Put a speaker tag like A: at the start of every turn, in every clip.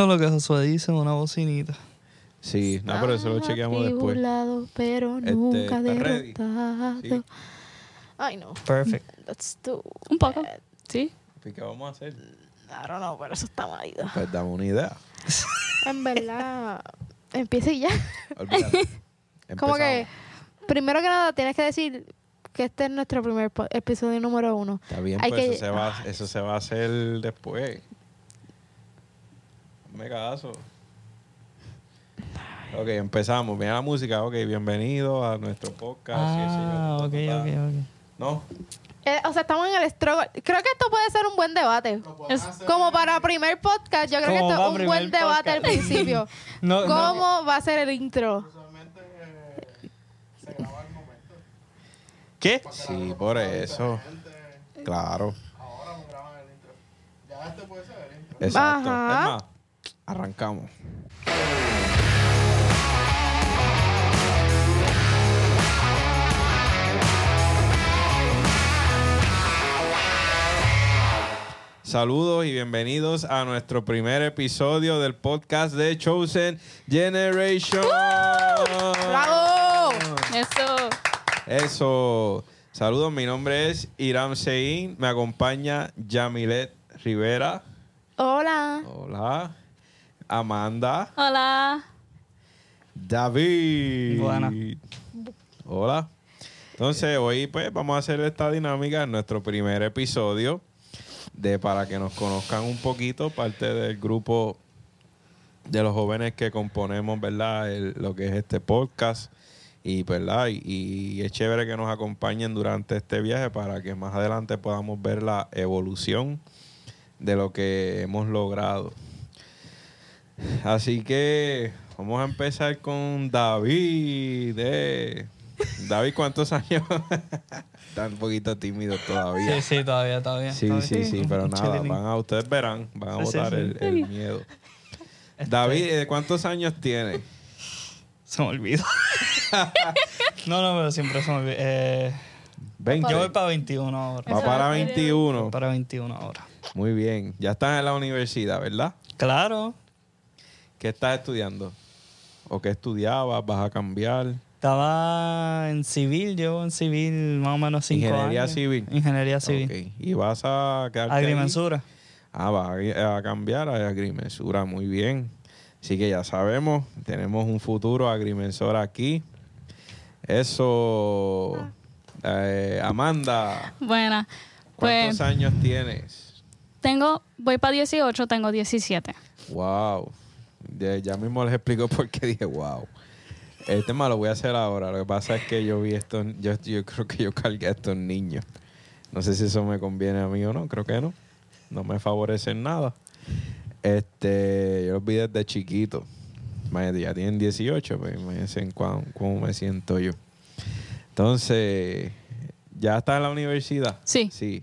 A: Lo que Josué dice, una bocinita.
B: Sí, no, pero eso lo chequeamos después.
C: Pero
B: Este,
C: nunca
B: ¿estás ready?
C: derrotado.
B: Sí.
C: Ay, no.
A: Perfect.
C: Let's do
D: Un poco.
C: it.
D: Sí.
B: ¿Qué vamos a hacer?
C: I don't know, pero eso está marido.
B: Pues dame una idea.
C: En verdad, empiece ya. Como que, primero que nada, tienes que decir que este es nuestro primer episodio número uno.
B: Está bien,
C: hay
B: pues
C: que-
B: eso, se va, eso se va a hacer después. Me caso. Ok, empezamos. Mira la música. Ok, bienvenido a nuestro podcast. Sí, sí,
A: Ah, ok, ok, ok.
B: No,
C: Eh, o sea, estamos en el struggle. Creo que esto puede ser un buen debate.
D: Es-
C: Como para primer podcast, yo creo que esto es un buen debate al principio.
A: No, no.
C: ¿Cómo va a ser el intro?
A: ¿Qué?
B: sí, por eso. Claro. Exacto.
C: Ajá.
B: Es más, arrancamos. Saludos y bienvenidos a nuestro primer episodio del podcast de Chosen Generation.
C: ¡Bravo!
D: Eso.
B: Eso. Saludos, mi nombre es Iram Sein. Me acompaña Yamilet Rivera.
C: Hola.
B: Hola. Amanda.
D: Hola.
B: David.
A: Buena.
B: Hola. Entonces, hoy pues vamos a hacer esta dinámica en nuestro primer episodio de para que nos conozcan un poquito, parte del grupo de los jóvenes que componemos, ¿verdad? El- lo que es este podcast. Y, ¿verdad? Y, y es chévere que nos acompañen durante este viaje para que más adelante podamos ver la evolución de lo que hemos logrado. Así que vamos a empezar con David. eh. David, ¿cuántos años? Está un poquito tímido todavía.
A: Sí, sí, todavía, todavía.
B: Sí,
A: todavía.
B: sí, sí, pero nada, van a, ustedes verán, van a
A: Sí, sí,
B: botar
A: sí.
B: El, el miedo.
A: Este,
B: David, ¿eh, ¿cuántos años tiene?
A: Se me olvidó. no, no, pero siempre se me olvida. Eh,
B: 20.
A: yo voy para 21 ahora.
B: Va para 21.
A: Voy para 21 ahora.
B: Muy bien. Ya estás en la universidad, ¿verdad?
A: Claro.
B: ¿Qué estás estudiando? ¿O qué estudiabas? ¿Vas a cambiar?
A: Estaba en civil, llevo en civil más o menos 5 años.
B: Ingeniería civil.
A: Ingeniería civil.
B: ¿Y vas a quedarte ahí?
A: Agrimensura.
B: Ah, va a, a cambiar a agrimensura, muy bien. Así que ya sabemos, tenemos un futuro agrimensor aquí. Eso, eh, Amanda,
D: Buena.
B: ¿cuántos
D: Pues
B: años tienes?
D: tengo, voy para 18, tengo 17.
B: Wow, ya, ya mismo les explico por qué dije wow. El tema lo voy a hacer ahora. Lo que pasa es que yo vi estos, yo, yo creo que yo cargué a estos niños. No sé si eso me conviene a mí o no, creo que no. No me favorece en nada. Este, yo los vi desde chiquito. Imagínate, ya tienen 18, pues imagínense en cuán- cómo me siento yo. Entonces, ¿ya estás en la universidad?
D: Sí.
B: Sí.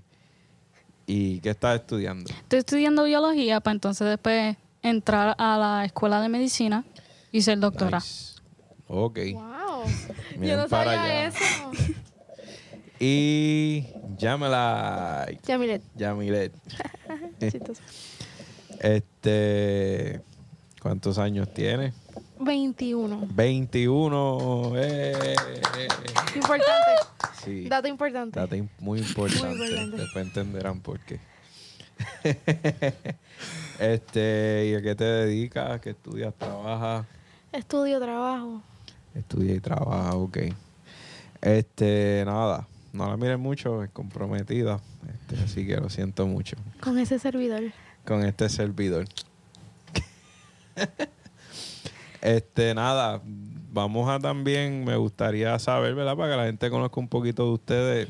B: ¿Y qué estás estudiando?
D: Estoy estudiando biología para entonces después entrar a la escuela de medicina y ser doctora.
B: Nice. Ok.
C: Wow.
B: Miren
C: Yo no
B: para
C: sabía
B: allá.
C: eso.
B: Y
C: mire.
B: Yamilet.
C: chistoso.
B: Este, ¿cuántos años tiene?
C: 21.
B: 21. Eh.
C: Importante.
B: Sí.
C: Dato importante.
B: Dato im- muy importante.
C: Muy importante.
B: Después entenderán por qué. este, ¿y a qué te dedicas? ¿Qué estudias? ¿Trabajas?
C: Estudio, trabajo.
B: Estudia y trabaja, ok. Este, nada. No la miren mucho, es comprometida. Este, así que lo siento mucho.
C: Con ese servidor.
B: con este servidor. este, nada, vamos a también, me gustaría saber, ¿verdad? Para que la gente conozca un poquito de ustedes,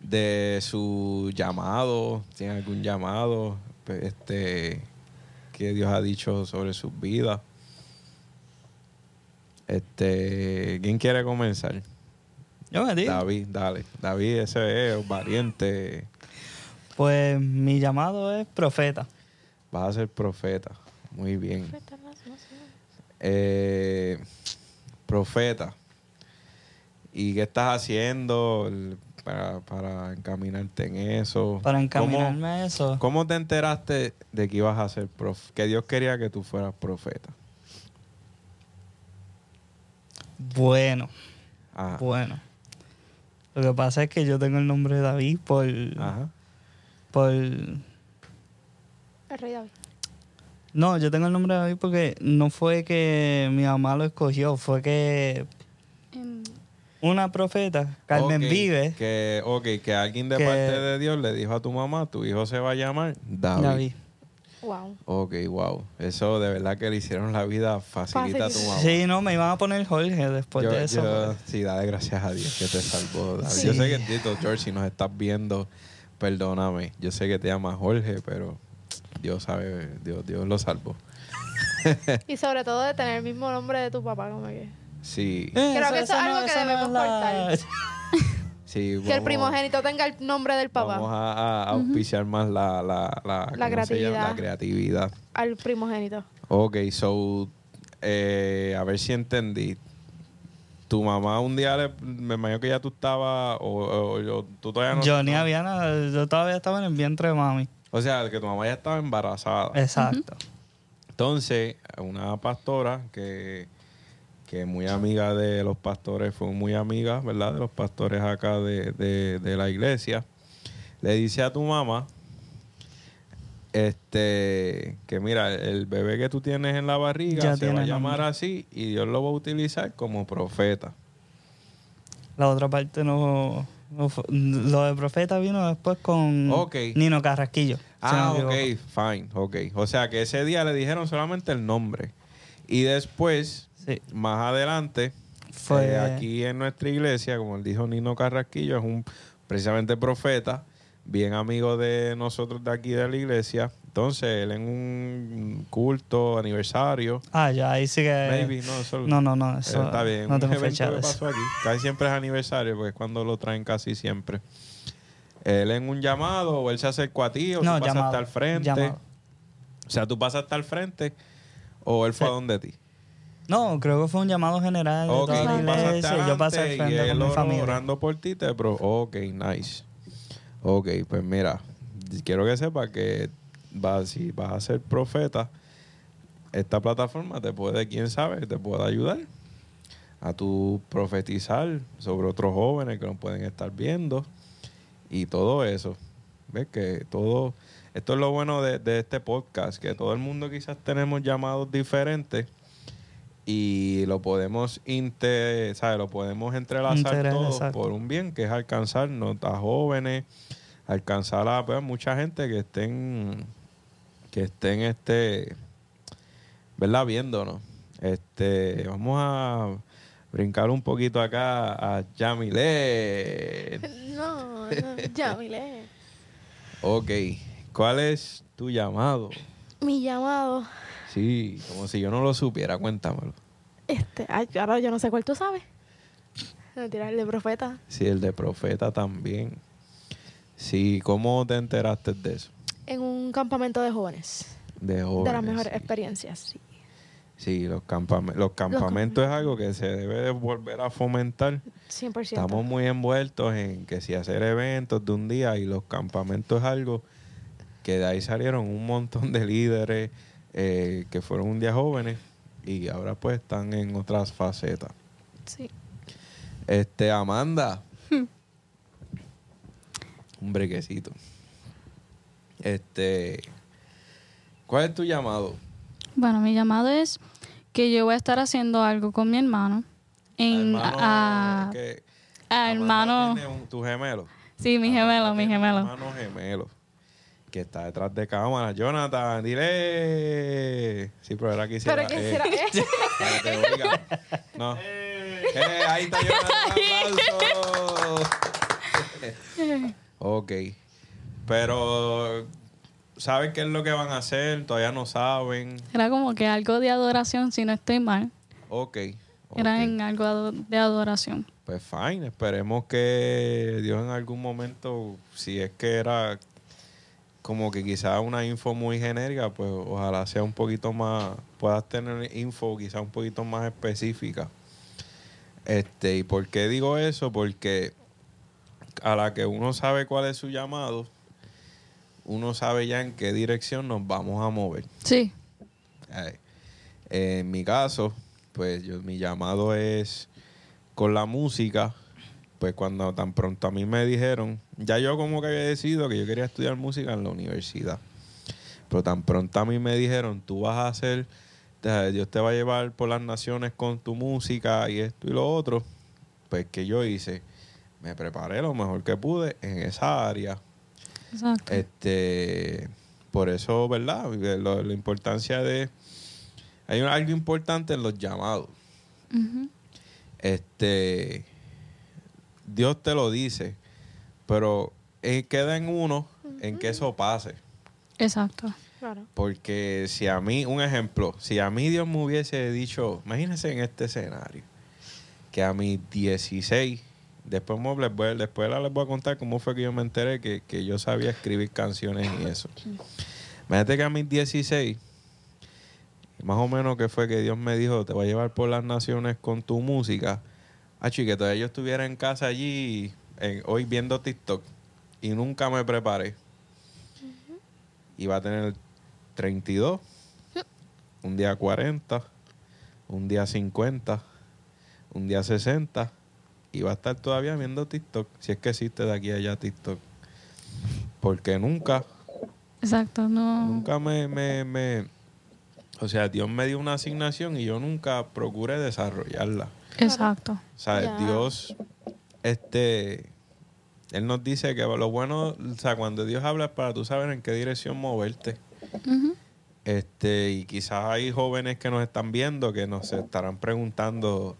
B: de su llamado, si tienen algún llamado, este, que Dios ha dicho sobre sus vidas. Este, ¿quién quiere comenzar?
A: Yo me digo.
B: David, dale. David, ese es valiente.
A: Pues mi llamado es profeta.
B: Vas a ser profeta. Muy bien. Eh, profeta. ¿Y qué estás haciendo? El- para, para encaminarte en eso.
A: Para
B: ¿Cómo-
A: encaminarme a eso.
B: ¿Cómo te enteraste de que ibas a ser prof que Dios quería que tú fueras profeta?
A: Bueno,
B: Ajá.
A: bueno. Lo que pasa es que yo tengo el nombre de David por.
B: Ajá.
A: por
C: El rey David.
A: no, yo tengo el nombre de David porque no fue que mi mamá lo escogió, fue que una profeta, Carmen Vive,
B: Que, ok, que alguien de
A: Que-
B: parte de Dios le dijo a tu mamá, tu hijo se va a llamar David.
A: David.
C: Wow.
B: Ok, wow. Eso de verdad que le hicieron la vida facilita a tu mamá.
A: Sí, no, me iban a poner Jorge después
B: Yo-
A: de eso.
B: yo- sí, dale gracias a Dios que te salvó. David.
A: Sí.
B: Yo sé que Tito George, si nos estás viendo, perdóname. Yo sé que te llamas Jorge, pero Dios sabe, Dios, Dios lo salvó.
C: Y sobre todo de tener el mismo nombre de tu papá, como que.
B: Sí,
A: Eh,
C: Creo que eso es algo que debemos cortar.
B: sí.
C: Que el primogénito tenga el nombre del papá.
B: Vamos a, auspiciar más la, la, la,
C: creatividad.
B: La creatividad.
C: Al primogénito.
B: Ok, so, eh, a ver si entendí. Tu mamá un día, le, me imagino que ya tú estabas, o, o- o tú todavía no.
A: Yo ni había nada, yo todavía estaba en el vientre de mami.
B: O sea, que tu mamá ya estaba embarazada.
A: Exacto.
B: Entonces, una pastora que, que muy amiga de los pastores, fue muy amiga, ¿verdad? De los pastores acá de, de- de la iglesia, le dice a tu mamá, este, que mira, el bebé que tú tienes en la barriga
A: Ya
B: se va a llamar
A: nombre.
B: así y Dios lo va a utilizar como profeta.
A: La otra parte no, no fue- Lo de profeta vino después con. Nino Carrasquillo. si
B: Ah,
A: no
B: ok,
A: equivoco.
B: fine, ok. O sea que ese día le dijeron solamente el nombre. Y después,
A: Sí.
B: más adelante,
A: Fue-
B: eh, aquí en nuestra iglesia, como él dijo Nino Carrasquillo, es un precisamente profeta, bien amigo de nosotros de aquí de la iglesia. Entonces, él en un culto, aniversario,
A: Ah, ya, ahí sí que.
B: maybe, no, eso,
A: No, no, no. Eso,
B: está bien.
A: No tengo fecha
B: que
A: de eso.
B: pasó aquí. Casi siempre es aniversario, porque es cuando lo traen casi siempre. Él en un llamado, o él se acercó a ti, o
A: No,
B: tú pasaste
A: llamado,
B: al frente.
A: llamado.
B: O sea, tú pasaste al frente, o él fue
A: Sí.
B: a donde ti.
A: No, creo que fue un llamado general de
B: Ok,
A: toda la iglesia y yo pasé al
B: y
A: frente
B: él
A: con mi familia.
B: orando por ti, te pro. Ok, nice. Ok, pues mira, quiero que sepas que si vas a ser profeta, esta plataforma te puede, quién sabe, te puede ayudar a tu profetizar sobre otros jóvenes que nos pueden estar viendo y todo eso. ¿Ves que todo, esto es lo bueno de, de este podcast, que todo el mundo quizás tenemos llamados diferentes y lo podemos inter, ¿sabes? Lo podemos entrelazar
A: Integrar,
B: todos
A: exacto.
B: por un bien, que es alcanzarnos a jóvenes, alcanzar a pues, mucha gente que estén, que estén este, ¿verdad? Viéndonos. Este, vamos a brincar un poquito acá a Yamile.
C: No, no, ya, Mile.
B: Ok, ¿cuál es tu llamado?
C: Mi llamado.
B: Sí, como si yo no lo supiera, cuéntamelo.
C: Este, ay, ahora yo no sé cuál tú sabes. Mentira, el de profeta.
B: Sí, el de profeta también. Sí, ¿cómo te enteraste de eso?
C: En un campamento de jóvenes.
B: De jóvenes.
C: de las mejores
B: sí.
C: experiencias, sí.
B: Sí, los, los campamentos es algo que se debe de volver a fomentar.
C: 100%.
B: Estamos muy envueltos en que si hacer eventos de un día y los campamentos es algo que de ahí salieron un montón de líderes eh, que fueron un día jóvenes y ahora pues están en otras facetas.
C: Sí.
B: Este, Amanda. un brequecito. Este, ¿cuál es tu llamado?
D: Bueno, mi llamado es que yo voy a estar haciendo algo con mi hermano. En,
B: Hermano,
D: a, a hermano.
B: un- tu gemelo.
D: Sí, mi gemelo, mi gemelo.
B: Hermano gemelo. Que está detrás de cámara. Jonathan, dile. Sí, pero era quisiera.
C: Pero que será.
B: Que te oiga. No. Eh, ahí está Jonathan. Ok. Pero, ¿saben qué es lo que van a hacer? Todavía no saben.
D: Era como que algo de adoración, si no estoy mal.
B: Ok. ok.
D: Era en algo de adoración.
B: Pues fine, esperemos que Dios en algún momento, si es que era como que quizás una info muy genérica, pues ojalá sea un poquito más, puedas tener info quizás un poquito más específica. Este, ¿y por qué digo eso? Porque a la que uno sabe cuál es su llamado, uno sabe ya en qué dirección nos vamos a mover.
D: Sí.
B: Ay. En mi caso, pues yo, mi llamado es con la música. Pues cuando tan pronto a mí me dijeron, ya yo como que había decidido que yo quería estudiar música en la universidad. Pero tan pronto a mí me dijeron, tú vas a hacer, Dios te va a llevar por las naciones con tu música y esto y lo otro. Pues que yo hice, me preparé lo mejor que pude en esa área.
D: Exacto.
B: Este, por eso, ¿verdad? Lo- la importancia de... Hay algo importante en los llamados. Este, Dios te lo dice, pero eh, queda en uno en que eso pase.
D: Exacto.
C: Claro.
B: Porque si a mí, un ejemplo, si a mí Dios me hubiese dicho, imagínense en este escenario, que a mis 16, después, me- les voy, después les voy a contar cómo fue que yo me enteré que, que yo sabía escribir canciones y eso. Imagínate que a mis 16, más o menos que fue que Dios me dijo, te voy a llevar por las naciones con tu música. Ah, que todavía yo estuviera en casa allí, en- hoy viendo TikTok, y nunca me preparé. Iba a tener 32, un día 40, un día 50, un día 60, y va a estar todavía viendo TikTok, si es que existe de aquí a allá TikTok. Porque nunca,
D: Exacto. No.
B: nunca me, me, me- o sea, Dios me dio una asignación y yo nunca procuré desarrollarla.
D: Exacto.
B: O sea. Dios, este, Él nos dice que lo bueno, o sea, cuando Dios habla es para tú saber en qué dirección moverte. Este, y quizás hay jóvenes que nos están viendo que nos estarán preguntando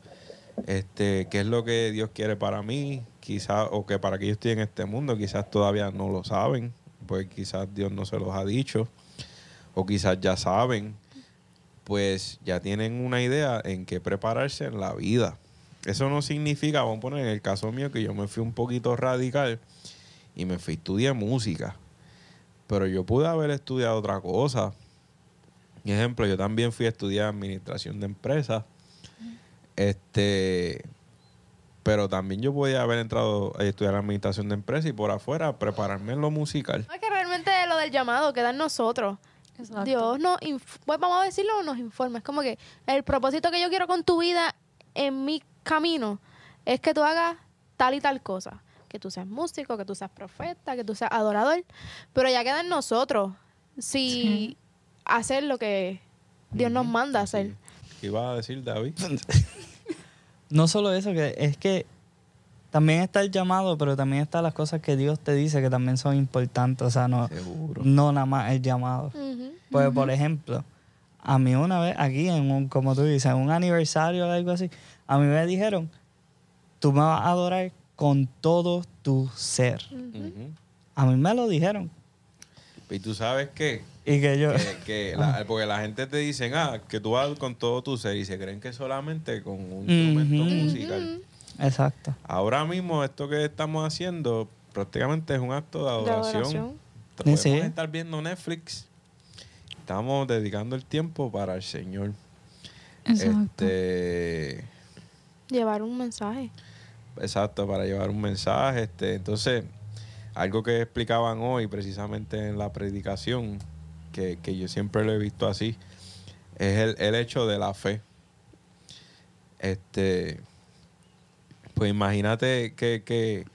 B: este, qué es lo que Dios quiere para mí, quizás, o que para que yo estoy en este mundo, quizás todavía no lo saben, pues quizás Dios no se los ha dicho, o quizás ya saben, pues ya tienen una idea en qué prepararse en la vida. Eso no significa, vamos a poner en el caso mío, que yo me fui un poquito radical y me fui a estudiar música. Pero yo pude haber estudiado otra cosa. Por ejemplo, yo también fui a estudiar administración de empresas. Este, pero también yo podía haber entrado a estudiar administración de empresas y por afuera prepararme en lo musical.
C: No, es que realmente lo del llamado queda en nosotros.
D: Exacto.
C: Dios nos, pues vamos a decirlo, nos informa. Es como que el propósito que yo quiero con tu vida en mi camino es que tú hagas tal y tal cosa. Que tú seas músico, que tú seas profeta, que tú seas adorador. Pero ya queda en nosotros si
D: Sí.
C: hacer lo que Dios nos manda hacer.
B: ¿Qué iba a decir David?
A: No solo eso, que es que también está el llamado, pero también están las cosas que Dios te dice que también son importantes. O sea, no,
B: Seguro.
A: no nada más el llamado. Pues, por ejemplo, a mí una vez aquí, en un, como tú dices, en un aniversario o algo así, a mí me dijeron, tú me vas a adorar con todo tu ser. A mí me lo dijeron.
B: Y tú sabes qué?
A: Y que yo...
B: que, que la- porque la gente te dicen, ah, que tú vas con todo tu ser y se creen que solamente con un instrumento musical.
A: Exacto.
B: Ahora mismo esto que estamos haciendo prácticamente es un acto de
C: De
B: adoración.
C: adoración.
B: Podemos
A: Sí.
B: estar viendo Netflix. Estamos dedicando el tiempo para el Señor.
D: Exacto.
B: Este,
C: Llevar un mensaje.
B: exacto, para llevar un mensaje. Este, entonces, algo que explicaban hoy precisamente en la predicación, que, que yo siempre lo he visto así, es el, el hecho de la fe. Este, pues imagínate que, que,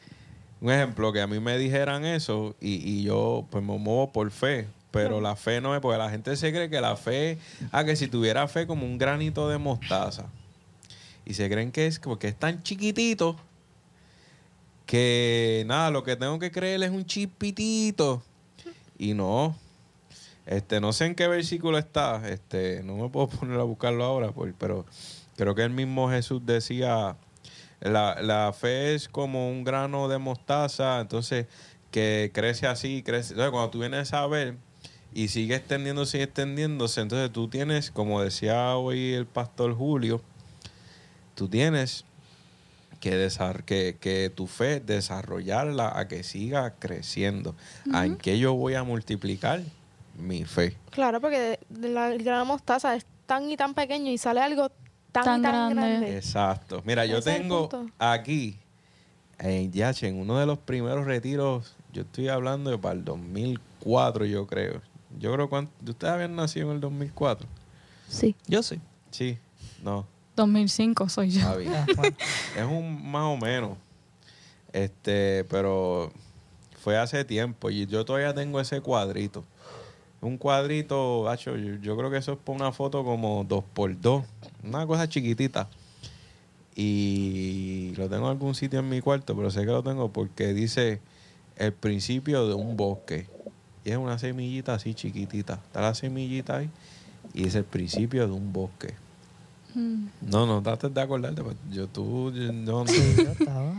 B: un ejemplo, que a mí me dijeran eso y, y yo pues me muevo por fe, pero la fe no es, porque la gente se cree que la fe, ah, que si tuviera fe como un granito de mostaza, y se creen que es porque es tan chiquitito que nada, lo que tengo que creer es un chispitito. Y no. Este, no sé en qué versículo está, este, no me puedo poner a buscarlo ahora, por- pero creo que el mismo Jesús decía, la, la fe es como un grano de mostaza, entonces que crece así, crece. Entonces, cuando tú vienes a ver y sigue extendiéndose y extendiéndose, entonces tú tienes, como decía hoy el pastor Julio, tú tienes que, desar- que, que tu fe desarrollarla a que siga creciendo. ¿A ¿En qué yo voy a multiplicar? Mi fe.
C: Claro, porque de- de la de mostaza es tan y tan pequeño y sale algo tan,
D: Tan
C: y tan
D: grande.
C: grande.
B: Exacto. Mira, yo tengo aquí En Yache, en uno de los primeros retiros, yo estoy hablando de para el 2004, yo creo. Yo creo que ustedes habían nacido en el 2004.
C: Sí.
A: Yo sí.
B: Sí, no.
D: 2005 soy yo.
A: Ah.
B: Es un más o menos. Este, pero fue hace tiempo y yo todavía tengo ese cuadrito. Un cuadrito, gacho, yo, yo creo que eso es por una foto como dos por dos. Una cosa chiquitita. Y lo tengo en algún sitio en mi cuarto, pero sé que lo tengo porque dice el principio de un bosque. Y es una semillita así chiquitita. Está la semillita ahí y es el principio de un bosque.
D: Mm.
B: No, no trates de acordarte. pues, Yo tú, yo- no, no.
A: Sí, yo estaba.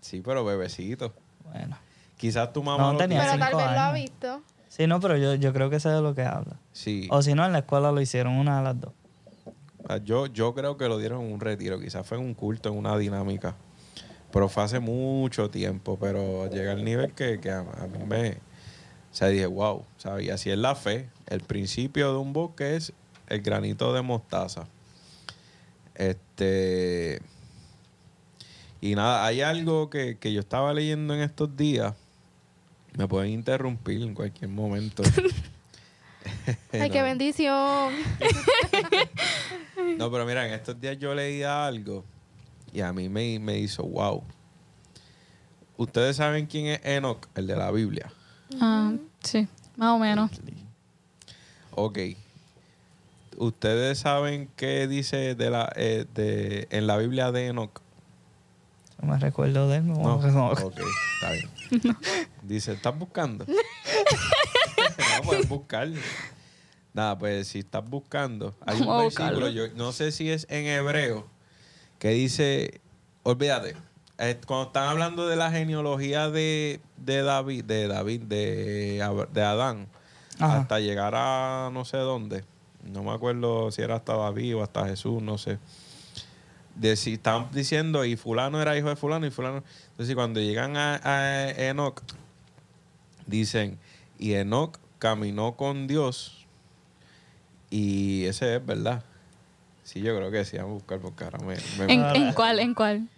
B: Sí, pero bebecito.
A: Bueno.
B: Quizás tu mamá
A: No,
B: lo
A: tenía.
C: Pero tal vez lo ha visto.
A: Sí, no, pero yo, yo creo que sé de lo que habla.
B: Sí.
A: O si no, en la escuela lo hicieron una de las dos.
B: Ah, Yo, yo creo que lo dieron en un retiro. Quizás fue en un culto, en una dinámica. Pero fue hace mucho tiempo. Pero llega al nivel que, que a, a mí me... O sea, dije, wow. ¿sabes? Y así es la fe. El principio de un bosque es el granito de mostaza. Este... Y nada, hay algo que, que yo estaba leyendo en estos días. Me pueden interrumpir en cualquier momento.
C: Ay, qué bendición.
B: No, pero mira, en estos días yo leía algo y a mí me, me hizo wow. ¿Ustedes saben quién es Enoch, el de la Biblia?
D: Ah, sí, más o menos.
B: Ok. ¿Ustedes saben qué dice de la, eh, de, en la Biblia de Enoch?
A: No me recuerdo de él.
B: No. Ok, está bien. Dice, ¿estás buscando? no, puedes buscar. Nada, pues si estás buscando, hay un
D: Vamos
B: versículo, yo no sé si es en hebreo, que dice, olvídate, cuando están hablando de la genealogía de, de David, de David, de, de Adán,
A: Ajá.
B: hasta llegar a no sé dónde, no me acuerdo si era hasta David o hasta Jesús, no sé. De si estaban diciendo y fulano era hijo de fulano y fulano. Entonces cuando llegan a, a Enoch, dicen, y Enoch caminó con Dios y ese es verdad. Sí, yo creo que sí, vamos a buscar porque ahora me, me,
D: ¿En, en cuál? ¿En cuál?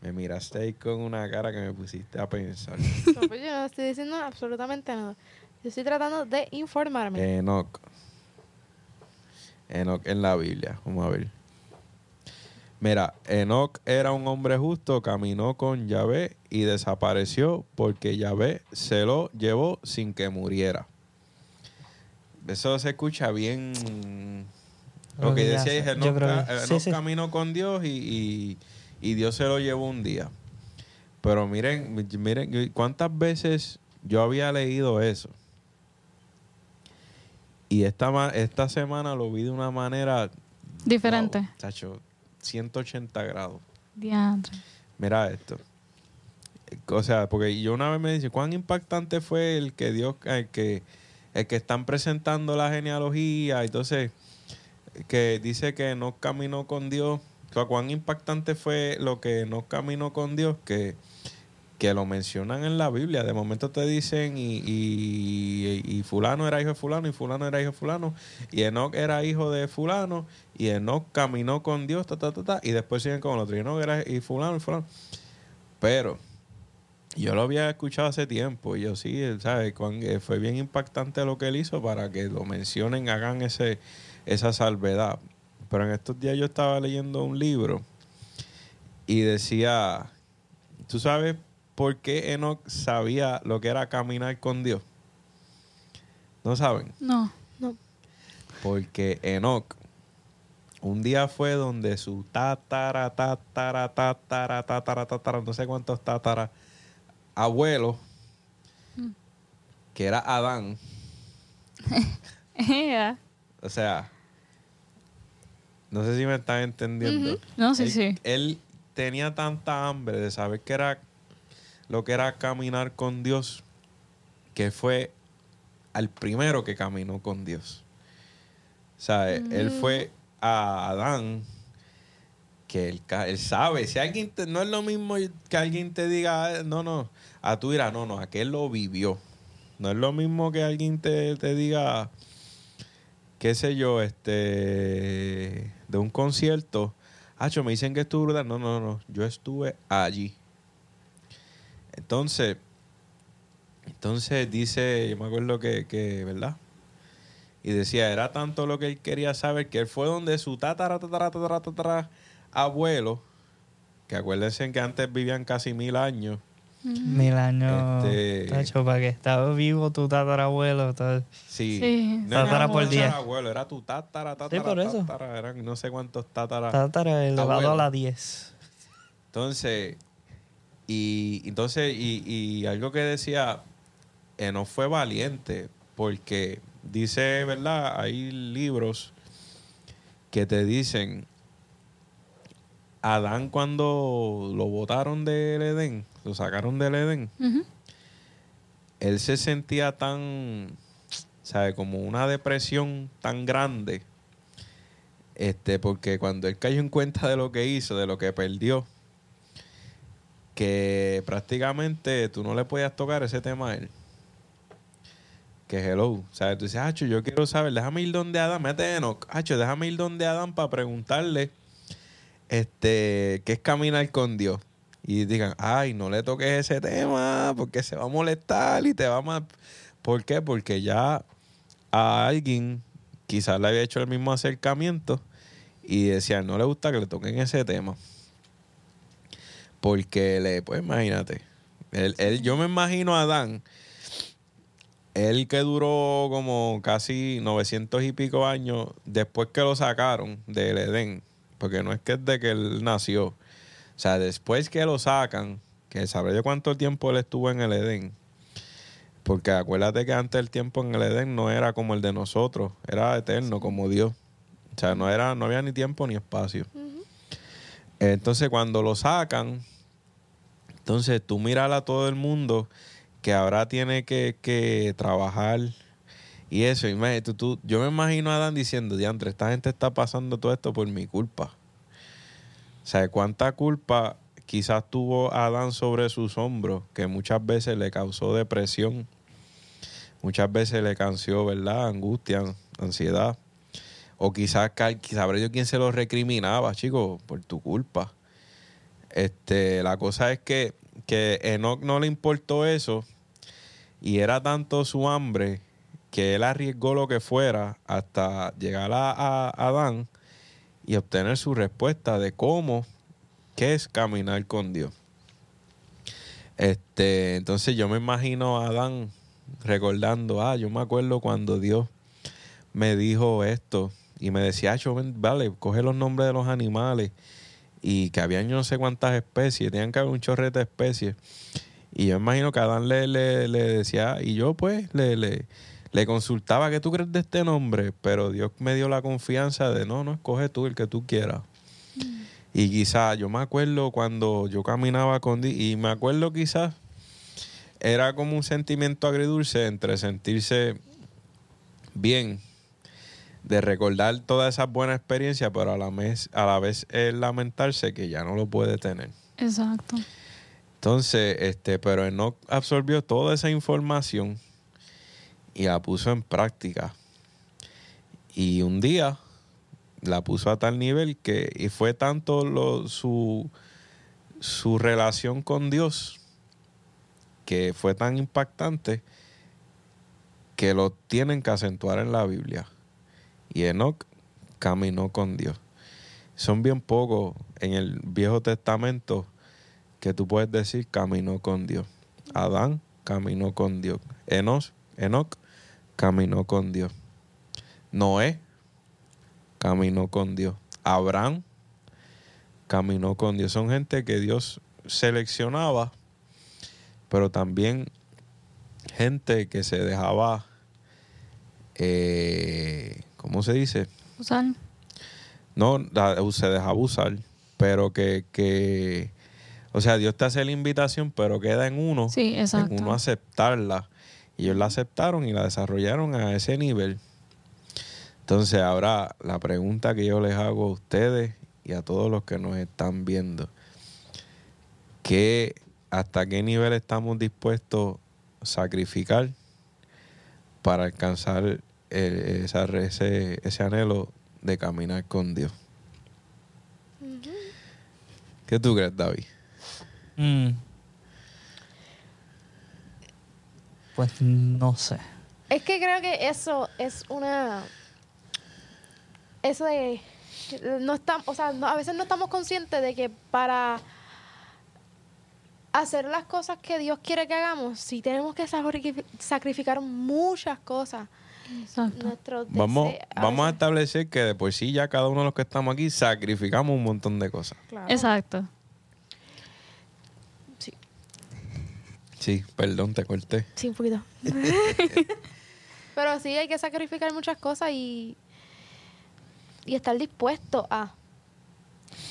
B: Me miraste ahí con una cara que me pusiste a pensar.
C: No, pues yo no estoy diciendo absolutamente nada. Yo estoy tratando de informarme.
B: Enoch. Enoch en la Biblia. Vamos a ver. Mira, Enoch era un hombre justo, caminó con Yahvé y desapareció porque Yahvé se lo llevó sin que muriera. Eso se escucha bien. Lo que decía es Enoch,
A: sí,
B: Enoch
A: sí.
B: caminó con Dios y, y- y Dios se lo llevó un día. Pero miren, miren, ¿cuántas veces yo había leído eso? Y esta, esta semana lo vi de una manera...
D: Diferente.
B: wow, chacho, 180 grados.
D: Diantre.
B: Mira esto. O sea, porque yo una vez me dice, ¿cuán impactante fue el que Dios, el que, el que están presentando la genealogía? Entonces, que dice que no caminó con Dios. ¿Cuán impactante fue lo que no caminó con Dios? Que, que lo mencionan en la Biblia. De momento te dicen, y, y, fulano era hijo de fulano, y fulano era hijo de fulano, y Enoch era hijo de fulano, y Enoch caminó con Dios, ta, ta, ta, ta, y después siguen con el otro, y Enoch era y fulano, y fulano. Pero yo lo había escuchado hace tiempo, y yo sí, ¿sabes? Eh, fue bien impactante lo que él hizo para que lo mencionen, hagan ese, esa salvedad. Pero en estos días yo estaba leyendo un libro y decía, ¿tú sabes por qué Enoch sabía lo que era caminar con Dios? ¿No saben?
D: No.
C: No.
B: Porque Enoch un día fue donde su tatara, tatara, tatara, tatara, tatara, no sé cuántos tatara, abuelo, que era Adán, o sea, no sé si me están entendiendo.
D: No, sí,
B: él,
D: sí.
B: Él tenía tanta hambre de saber que era lo que era caminar con Dios, que fue al primero que caminó con Dios. O sea, él fue a Adán, que él, él sabe. Si alguien te- no es lo mismo que alguien te diga, "Eh, no, no, a tú dirás, no, no, aquel lo vivió. No es lo mismo que alguien te, te diga, qué sé yo, este, de un concierto. Hacho, me dicen que estuvo brutal. No, no, no, yo estuve allí. Entonces, entonces dice, yo me acuerdo que, que, ¿verdad? Y decía, era tanto lo que él quería saber que él fue donde su tatara, tatara, tatara, tatara abuelo, que acuérdense que antes vivían casi mil años,
A: Mil años.
B: Este-
A: Tacho, para que estaba vivo tu tatarabuelo. tal.
B: Sí.
D: Sí.
B: No era
A: Tatara
B: tu
A: por día.
B: abuelo, era tu tatara, tatara,
A: por eso.
B: tatara, eran no sé cuántos tatara.
A: Tatara elevado a la 10.
B: Entonces, y entonces, y, y algo que decía, eh, no fue valiente, porque dice, ¿verdad? Hay libros que te dicen, Adán cuando lo botaron del Edén, lo sacaron del Edén, él se sentía tan, ¿sabe? Como una depresión tan grande. Este, porque cuando él cayó en cuenta de lo que hizo, de lo que perdió, que prácticamente tú no le podías tocar ese tema a él. Que hello. ¿Sabes? Tú dices, Hacho, yo quiero saber, déjame ir donde Adán, mete Enoch. Hacho, déjame ir donde Adán para preguntarle este, qué es caminar con Dios. Y digan, ay, no le toques ese tema porque se va a molestar y te va a... ma-". ¿Por qué? Porque ya a alguien quizás le había hecho el mismo acercamiento y decía, no le gusta que le toquen ese tema. Porque le, pues imagínate, él, él- yo me imagino a Adán, él que duró como casi 900 y pico años después que lo sacaron del Edén, porque no es que es de que él nació, o sea, después que lo sacan, que sabré yo cuánto tiempo él estuvo en el Edén, porque acuérdate que antes el tiempo en el Edén no era como el de nosotros, era eterno como Dios. O sea, no era, no había ni tiempo ni espacio. Entonces, cuando lo sacan, entonces tú miras a todo el mundo que ahora tiene que, que trabajar y eso. Y me- tú- tú- yo me imagino a Adán diciendo, diantre, esta gente está pasando todo esto por mi culpa. Sea, cuánta culpa quizás tuvo Adán sobre sus hombros, que muchas veces le causó depresión, muchas veces le causó, ¿verdad? Angustia, ansiedad. O quizás, sabré yo quién se lo recriminaba, chicos, por tu culpa. Este, la cosa es que, que Enoch no le importó eso y era tanto su hambre que él arriesgó lo que fuera hasta llegar a, a Adán y obtener su respuesta de cómo, qué es caminar con Dios. Este, entonces yo me imagino a Adán recordando, ah, yo me acuerdo cuando Dios me dijo esto y me decía, "Acho, ven, vale, coge los nombres de los animales y que había yo no sé cuántas especies, tenían que haber un chorrete de especies. Y yo imagino que Adán le, le, le decía, y yo pues le, le, le consultaba, ¿qué tú crees de este nombre? Pero Dios me dio la confianza de, no, no, escoge tú el que tú quieras. Y quizás, yo me acuerdo cuando yo caminaba con Dios, y me acuerdo quizás, era como un sentimiento agridulce entre sentirse bien de recordar toda esa buena experiencia, pero a la vez, a la vez el lamentarse que ya no lo puede tener.
D: Exacto.
B: Entonces, este, pero él no absorbió toda esa información y la puso en práctica. Y un día la puso a tal nivel que, y fue tanto su, su relación con Dios que fue tan impactante que lo tienen que acentuar en la Biblia. Y Enoch caminó con Dios. Son bien pocos en el Viejo Testamento que tú puedes decir caminó con Dios. Adán caminó con Dios. Enos, Enoch caminó con Dios. Noé caminó con Dios. Abraham caminó con Dios. Son gente que Dios seleccionaba, pero también gente que se dejaba, eh, ¿cómo se dice?
D: Usar.
B: No, la- se dejaba usar, pero que, que, o sea, Dios te hace la invitación, pero queda en uno,
D: Sí, exacto.
B: en uno aceptarla. Y ellos la aceptaron y la desarrollaron a ese nivel. Entonces, ahora la pregunta que yo les hago a ustedes y a todos los que nos están viendo, ¿qué, ¿hasta qué nivel estamos dispuestos a sacrificar para alcanzar esa- ese, ese anhelo de caminar con Dios? ¿Qué tú crees, David?
A: Mm. Pues no sé.
C: Es que creo que eso es una. Eso de. No estamos, o sea, no- a veces no estamos conscientes de que para hacer las cosas que Dios quiere que hagamos, sí tenemos que sacrifi- sacrificar muchas cosas.
D: Exacto.
B: Vamos, vamos a establecer que de por sí ya cada uno de los que estamos aquí sacrificamos un montón de cosas.
C: Claro.
D: Exacto.
C: Sí,
B: perdón, te corté.
C: sí, un poquito. Pero sí, hay que sacrificar muchas cosas y, y estar dispuesto a.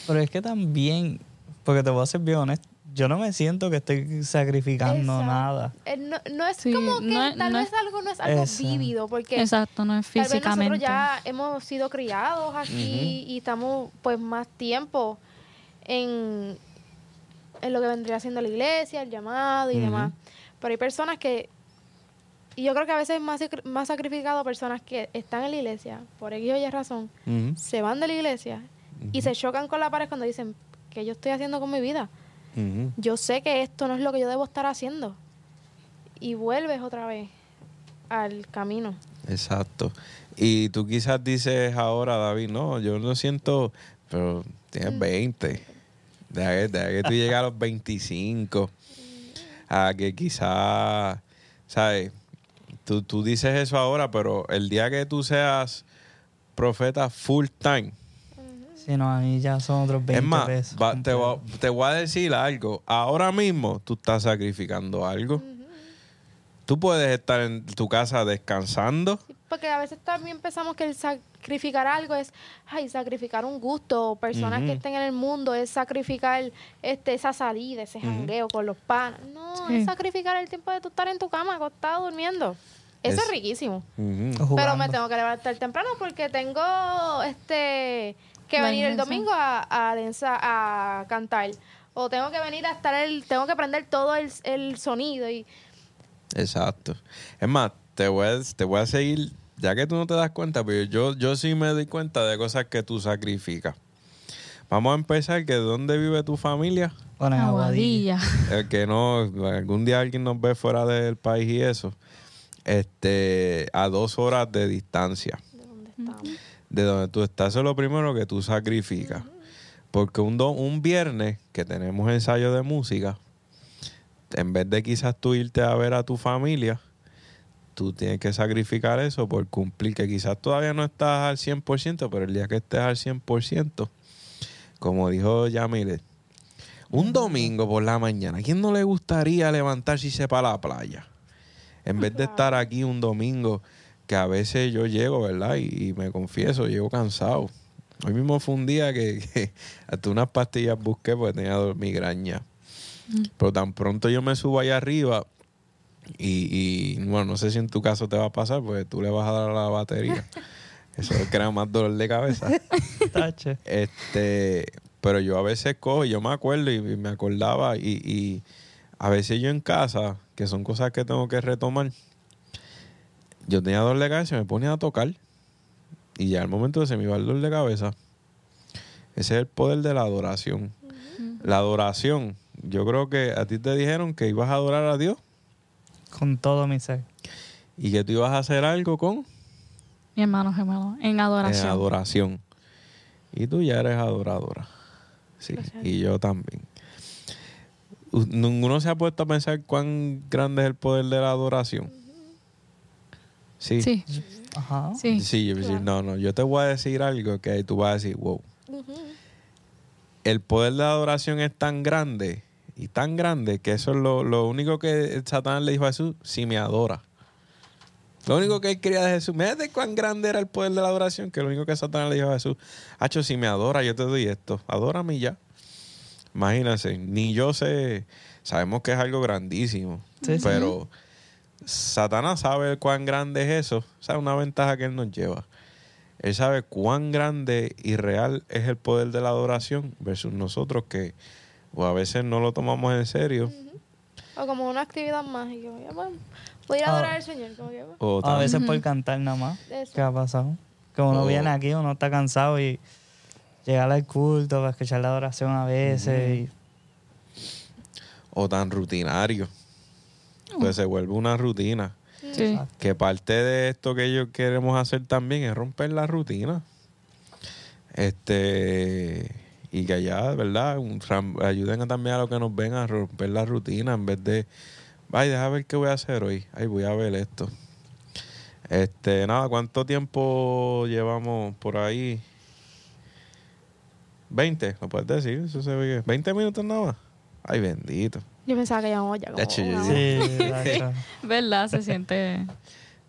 A: Pero es que también, porque te voy a ser bien honesto, yo no me siento que estoy sacrificando
C: Exacto.
A: nada.
C: Eh, no, no es
D: Sí,
C: como que
D: no es-
C: tal
D: no
C: vez
D: es-
C: algo no es algo vívido, porque
D: Exacto, no es
C: tal vez nosotros
D: físicamente.
C: ya hemos sido criados aquí y estamos pues más tiempo en, en lo que vendría siendo la iglesia, el llamado y demás. Pero hay personas que, y yo creo que a veces es más, más sacrificado personas que están en la iglesia, por X o Y razón, se van de la iglesia y se chocan con la pared cuando dicen, ¿qué yo estoy haciendo con mi vida? yo sé que esto no es lo que yo debo estar haciendo. Y vuelves otra vez al camino.
B: Exacto. Y tú quizás dices ahora, David, no, yo no siento, pero tienes
C: Mm.
B: 20. Deja que, deja que tú llegues a los 25. A que quizás, ¿sabes? Tú, tú dices eso ahora, pero el día que tú seas profeta full time,
A: Si no, a mí ya son otros 20
B: es más,
A: pesos.
B: va- te, voy, a- te voy a decir algo. Ahora mismo tú estás sacrificando algo. Tú puedes estar en tu casa descansando.
C: Sí, Porque a veces también pensamos que el sacrificar algo es, ay, sacrificar un gusto, o personas que estén en el mundo, es sacrificar este, esa salida, ese jangueo con los panas. No,
D: Sí.
C: es sacrificar el tiempo de tú estar en tu cama, acostado, durmiendo. Eso es,
B: Es-
C: riquísimo. Pero me tengo que levantar temprano porque tengo este que venir el domingo a, a, cantar. O tengo que venir a estar el, tengo que prender todo el, el sonido y
B: Exacto. Es más, te voy a, te voy a seguir, ya que tú no te das cuenta, pero yo, yo sí me doy cuenta de cosas que tú sacrificas. Vamos a empezar, que ¿dónde vive tu familia?
A: Bueno, en Aguadilla.
D: Aguadilla.
B: El que no, algún día alguien nos ve fuera del país y eso. Este, a dos horas de distancia
C: de dónde estamos.
B: de donde tú estás, eso es lo primero que tú sacrificas. Porque un, do- un viernes que tenemos ensayo de música, en vez de quizás tú irte a ver a tu familia, tú tienes que sacrificar eso por cumplir, que quizás todavía no estás al 100%, pero el día que estés al 100%, como dijo Yamile, un domingo por la mañana, ¿a quién no le gustaría levantarse y irse para la playa? En vez de estar aquí un domingo, que a veces yo llego, ¿verdad? Y, y me confieso, llego cansado. Hoy mismo fue un día que, que hasta unas pastillas busqué porque tenía migraña. Pero tan pronto yo me subo allá arriba y, y, bueno, no sé si en tu caso te va a pasar porque tú le vas a dar a la batería. Eso crea más dolor de cabeza.
A: Tache.
B: Este, pero yo a veces cojo, y yo me acuerdo y, y me acordaba, y, y a veces yo en casa, que son cosas que tengo que retomar, yo tenía dolor de cabeza y me ponía a tocar. Y ya al momento de se me iba el dolor de cabeza. Ese es el poder de la adoración. La adoración, yo creo que a ti te dijeron que ibas a adorar a Dios
A: Con todo mi ser.
B: y que tú ibas a hacer algo con
D: Mi hermano gemelo. En
B: en
D: adoración.
B: adoración. Y tú ya eres adoradora. Sí,
C: Gracias.
B: y yo también. Ninguno se ha puesto a pensar cuán grande es el poder de la adoración. Sí.
D: Sí,
A: Ajá.
D: sí.
B: Sí, yo voy a decir,
C: Claro.
B: no, no, yo te voy a decir algo que tú vas a decir, wow. El poder de la adoración es tan grande y tan grande que eso es lo, lo único que Satanás le dijo a Jesús, si me adora. Lo único que él quería de Jesús, mira de cuán grande era el poder de la adoración, que lo único que Satanás le dijo a Jesús, Hacho, si me adora, yo te doy esto, adórame ya. Imagínense, ni yo sé, sabemos que es algo grandísimo,
A: Sí, sí.
B: pero Satanás sabe cuán grande es eso, sabe una ventaja que él nos lleva. Él sabe cuán grande y real es el poder de la adoración versus nosotros que o a veces no lo tomamos en serio.
C: O como una actividad más. Y yo, ya, bueno, voy a ir a
A: Ah.
C: adorar al Señor. Como que, bueno,
B: O
A: A veces por
D: Ujú.
A: cantar nada más.
C: eso.
A: ¿Qué ha pasado? Que uno viene aquí, uno está cansado y llegar al culto para escuchar la adoración a veces. y-
B: o tan rutinario. pues se vuelve una rutina.
D: Sí.
B: Que parte de esto que ellos queremos hacer también es romper la rutina. Este. Y que allá, ¿verdad? Un ayuden a- también a los que nos ven a romper la rutina en vez de. Ay, deja ver qué voy a hacer hoy. Ay, voy a ver esto. Este, nada, ¿cuánto tiempo llevamos por ahí? 20, ¿lo puedes decir? Eso se ve que- ¿20 minutos nada más? Ay, bendito.
C: Yo pensaba que llevamos ya como
B: De hecho, yo.
A: Sí, exacto.
D: ¿Verdad? Se siente...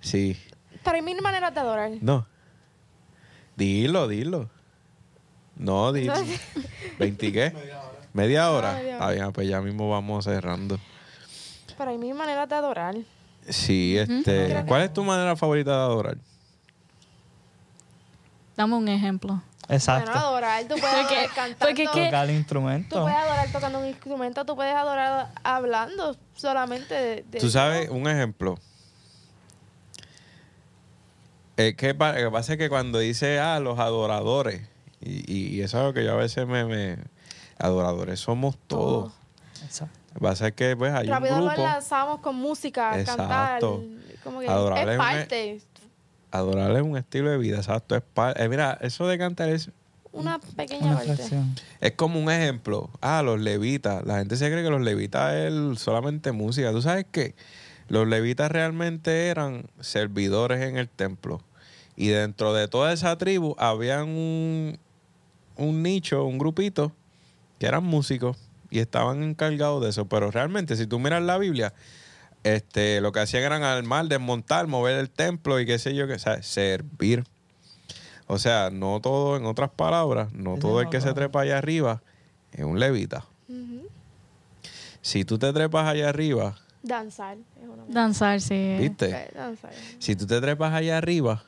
B: Sí.
C: Pero hay mil maneras de adorar.
B: No. Dilo, dilo. No, dilo. ¿20 qué? Media hora.
C: Ah, media hora.
B: Está bien, pues ya mismo vamos cerrando.
C: Pero hay mil maneras de adorar.
B: Sí, este. ¿Cuál es tu manera favorita de adorar?
D: Dame un ejemplo.
A: Exacto.
C: Bueno, adorar, tú puedes
D: Porque-
C: adorar cantando.
D: porque ¿qué?
A: Tocar el
C: Tú
A: instrumento.
C: puedes adorar tocando un instrumento, tú puedes adorar hablando solamente de... de-
B: Tú sabes, un ejemplo. Es que pa- lo que pasa es que cuando dice, ah, los adoradores, y, y- y eso es algo que yo a veces me... me- adoradores somos todos.
A: Exacto.
B: Pasa que pues hay
C: Rápido
B: un grupo...
C: enlazamos con música, cantar.
B: Exacto.
C: Como que
B: Adorar es
C: parte.
B: Adorar es un estilo de vida, exacto. Es eh, mira, eso de cantar es,
C: Una pequeña
A: Una
C: parte.
A: fracción.
B: es como un ejemplo. Ah, los levitas. La gente se cree que los levitas es solamente música. ¿Tú sabes qué? Los levitas realmente eran servidores en el templo. Y dentro de toda esa tribu habían un, un nicho, un grupito, que eran músicos y estaban encargados de eso. Pero realmente, si tú miras la Biblia, este, lo que hacían eran armar, desmontar, mover el templo y qué sé yo, qué, o sea, servir. O sea, no todo, en otras palabras, no todo el que se trepa allá arriba es un levita. Si tú te trepas allá arriba,
C: Danzar. Es una
D: Danzar, sí.
B: ¿viste?
C: Eh, Danzar.
B: Si tú te trepas allá arriba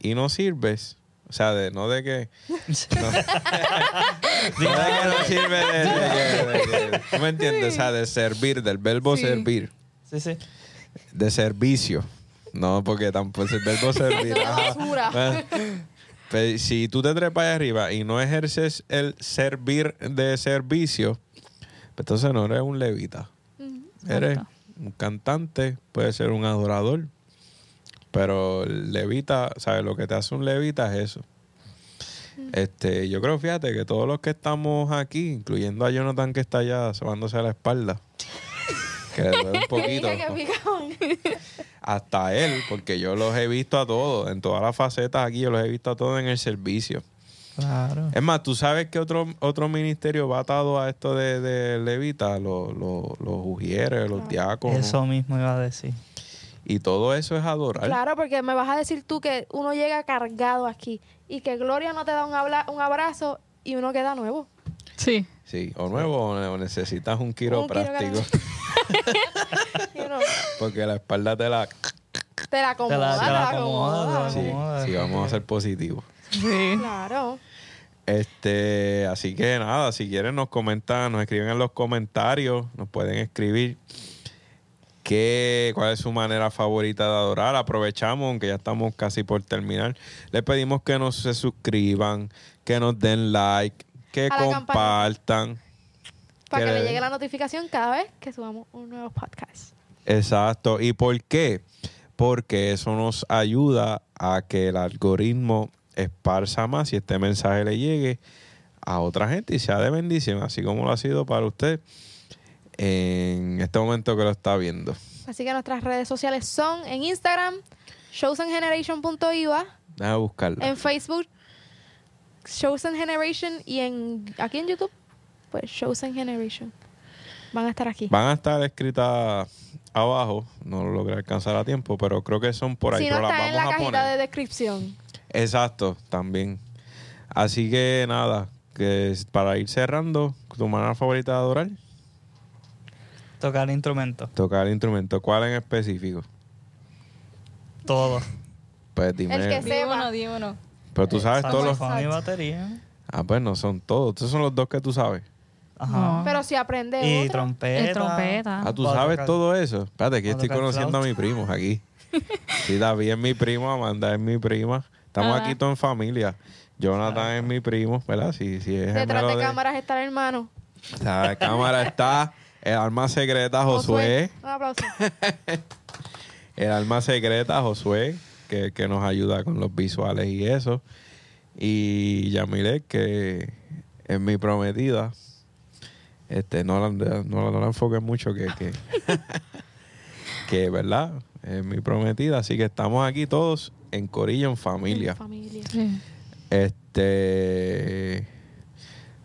B: y no sirves, o sea, de, no de que... No, no de que no sirve de, de que- de ¿Tú me entiendes? O sea, de servir, del verbo
D: Sí.
B: servir.
A: Sí, sí.
B: De servicio. No, porque tampoco es el verbo servir. Ajá.
C: basura.
B: Bueno, pero si tú te trepas allá arriba y no ejerces el servir de servicio, pues entonces no eres un levita. Eres un cantante, puede ser un adorador, pero levita, ¿sabes? Lo que te hace un levita es eso. Este, yo creo, fíjate, que todos los que estamos aquí, incluyendo a Jonathan que está allá sobándose a la espalda, que le duele un poquito,
C: picón.
B: hasta él, porque yo los he visto a todos, en todas las facetas aquí, yo los he visto a todos en el servicio.
A: Claro.
B: Es más, ¿tú sabes que otro, otro ministerio va atado a esto de, de levita? Los, los, los ujieres, los diáconos.
A: Eso mismo iba a decir.
B: Y todo eso es adorar.
C: Claro, porque me vas a decir tú que uno llega cargado aquí y que Gloria no te da un, habla- un abrazo y uno queda nuevo.
D: Sí.
B: Sí, o nuevo, o necesitas un quiropráctico. Porque la espalda te la...
C: te la acomoda,
A: Te la- te la
C: acomoda.
B: Sí, sí, vamos a ser positivos.
D: Sí.
C: Claro.
B: Este, así que nada, si quieren nos comentan, nos escriben en los comentarios, nos pueden escribir qué, cuál es su manera favorita de adorar. Aprovechamos, aunque ya estamos casi por terminar. Les pedimos que nos se suscriban, que nos den like, que
C: A
B: compartan.
C: Para que
B: Que
C: le- llegue la notificación cada vez que subamos un nuevo podcast.
B: Exacto. ¿Y por qué? Porque eso nos ayuda a que el algoritmo esparza más y este mensaje le llegue a otra gente y sea de bendición, así como lo ha sido para usted en este momento que lo está viendo.
C: Así que nuestras redes sociales son en Instagram, showsandgeneration.iva,
B: Deja buscarla.
C: en Facebook, Shows and Generation y en aquí en YouTube, pues Shows and Generation. Van a estar aquí.
B: Van a estar escritas abajo, no lo logré alcanzar a tiempo, pero creo que son por ahí.
C: si no
B: pero las
C: está en la
B: a
C: cajita
B: poner.
C: de descripción.
B: Exacto, también. Así que nada, que para ir cerrando, tu manera favorita de adorar.
A: Tocar instrumento.
B: Tocar el instrumento. ¿Cuál en específico?
A: Todo.
B: Pues dime.
C: El que
D: Di
C: Sepa.
D: uno, di uno.
B: Pero tú sabes todos los...
A: Saxofón y batería.
B: Ah, pues no son todos. Estos son los dos que tú sabes.
A: Ajá.
D: No.
C: Pero si aprende
A: y
C: otro,
A: trompeta.
D: El trompeta.
B: Ah, tú
A: Puedo
B: sabes
A: tocar-
B: todo eso. Espérate, que yo
A: puedo
B: estoy
A: tocar
B: conociendo a
A: flauta.
B: mi primo aquí. Sí, David es mi primo, Amanda es mi prima. Estamos
D: Ajá.
B: aquí todos en familia. Jonathan es mi primo, ¿verdad? Sí, sí, es
C: detrás
B: gemelo
C: de- cámaras está el hermano.
B: La cámara está El alma secreta Josué.
C: Un aplauso.
B: El alma secreta Josué, que, que nos ayuda con los visuales y eso. Y Yamilet, que es mi prometida. Este, no la, no, la- no la enfoques mucho, que, que, que, ¿verdad? Es mi prometida. Así que estamos aquí todos en Corillo, en familia.
C: Familia.
D: Sí.
B: Este.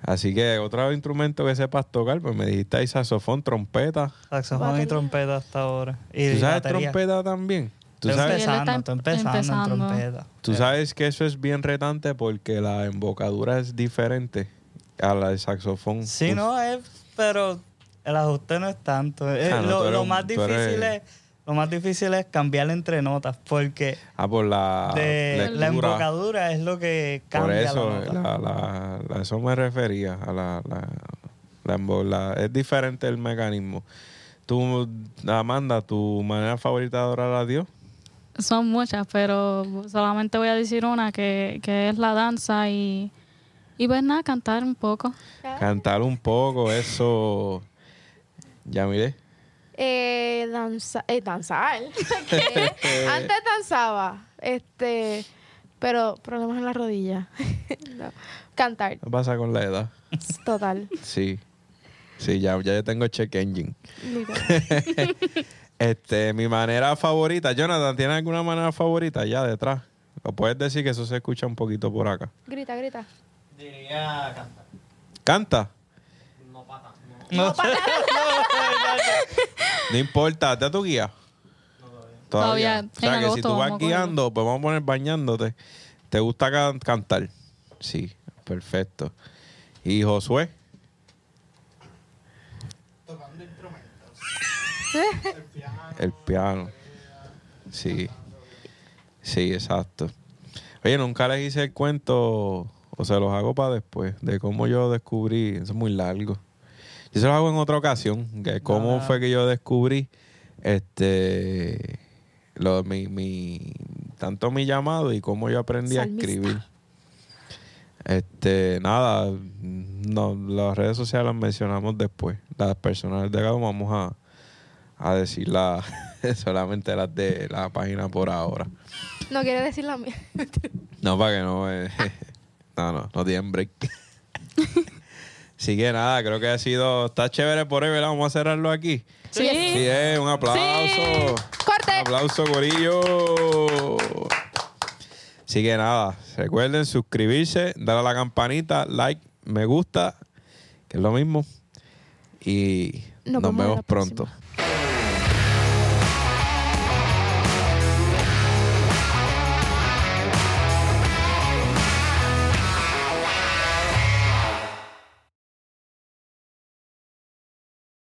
B: Así que otro instrumento que sepas tocar, pues me dijiste ahí saxofón, trompeta.
A: Saxofón
C: Batería.
A: y trompeta hasta ahora. Y
B: ¿Tú sabes
A: batería.
B: trompeta también? ¿Tú
A: Estoy
B: sabes,
A: empezando,
D: está
A: estoy empezando,
D: empezando.
A: en trompeta.
B: tú sabes que eso es bien retante porque la embocadura es diferente a la de saxofón.
A: Sí, no es, pero el ajuste no es tanto. Eh,
B: Ah, no,
A: lo,
B: eres
A: más
B: eres-
A: difícil es lo más difícil es cambiar entre notas porque
B: Ah, por la
A: de, la embocadura es lo que
B: Por
A: cambia
B: eso,
A: la nota.
B: la, la- la- eso me refería. A la, la, la embo- la- es diferente el mecanismo. Tú, Amanda, ¿tu manera favorita de adorar a Dios?
D: Son muchas, pero solamente voy a decir una que, que es la danza y, y pues nada, cantar un poco.
B: Cantar un poco, eso. Ya miré.
C: Eh, danza, eh, danzar. Antes danzaba, este, pero problemas en la rodilla. No. Cantar,
B: ¿Qué pasa con la edad?
C: total.
B: Sí. Sí, ya, ya yo tengo check engine. Este, mi manera favorita. Jonathan, ¿tienes alguna manera favorita allá detrás? O puedes decir que eso se escucha un poquito por acá.
C: Grita, grita.
A: Diría cantar.
B: Canta.
A: No,
B: No importa, ¿te tu guía?
D: Todavía,
B: O sea
D: en
B: que si tú vas
D: vamos a
B: guiando, pues vamos a poner bañándote. ¿Te gusta can- cantar? Sí, perfecto. ¿Y Josué? El piano. Sí. Sí, exacto. Oye, nunca les hice el cuento, o se los hago para después, de cómo yo descubrí, eso es muy largo. Yo se los hago en otra ocasión, que cómo
A: Ah.
B: fue que yo descubrí este lo, mi, mi tanto mi llamado y cómo yo aprendí
C: Salmista.
B: a escribir. Este, nada, no, las redes sociales las mencionamos después. Las personales de acá vamos a, a decir la- solamente las de la página por ahora.
C: No quiere decir la mía.
B: No, para que no. eh, no, no, no tienen break. Así que nada, creo que ha sido. Está chévere por hoy, ¿verdad? Vamos a cerrarlo aquí.
D: Sí.
B: Sí, eh, un aplauso.
D: Sí.
C: ¡Corte!
B: Un aplauso, Corillo. Así que nada, recuerden suscribirse, darle a la campanita, like, me gusta, que es lo mismo. Y
C: Nos
B: nos, vemos pronto.
C: próxima.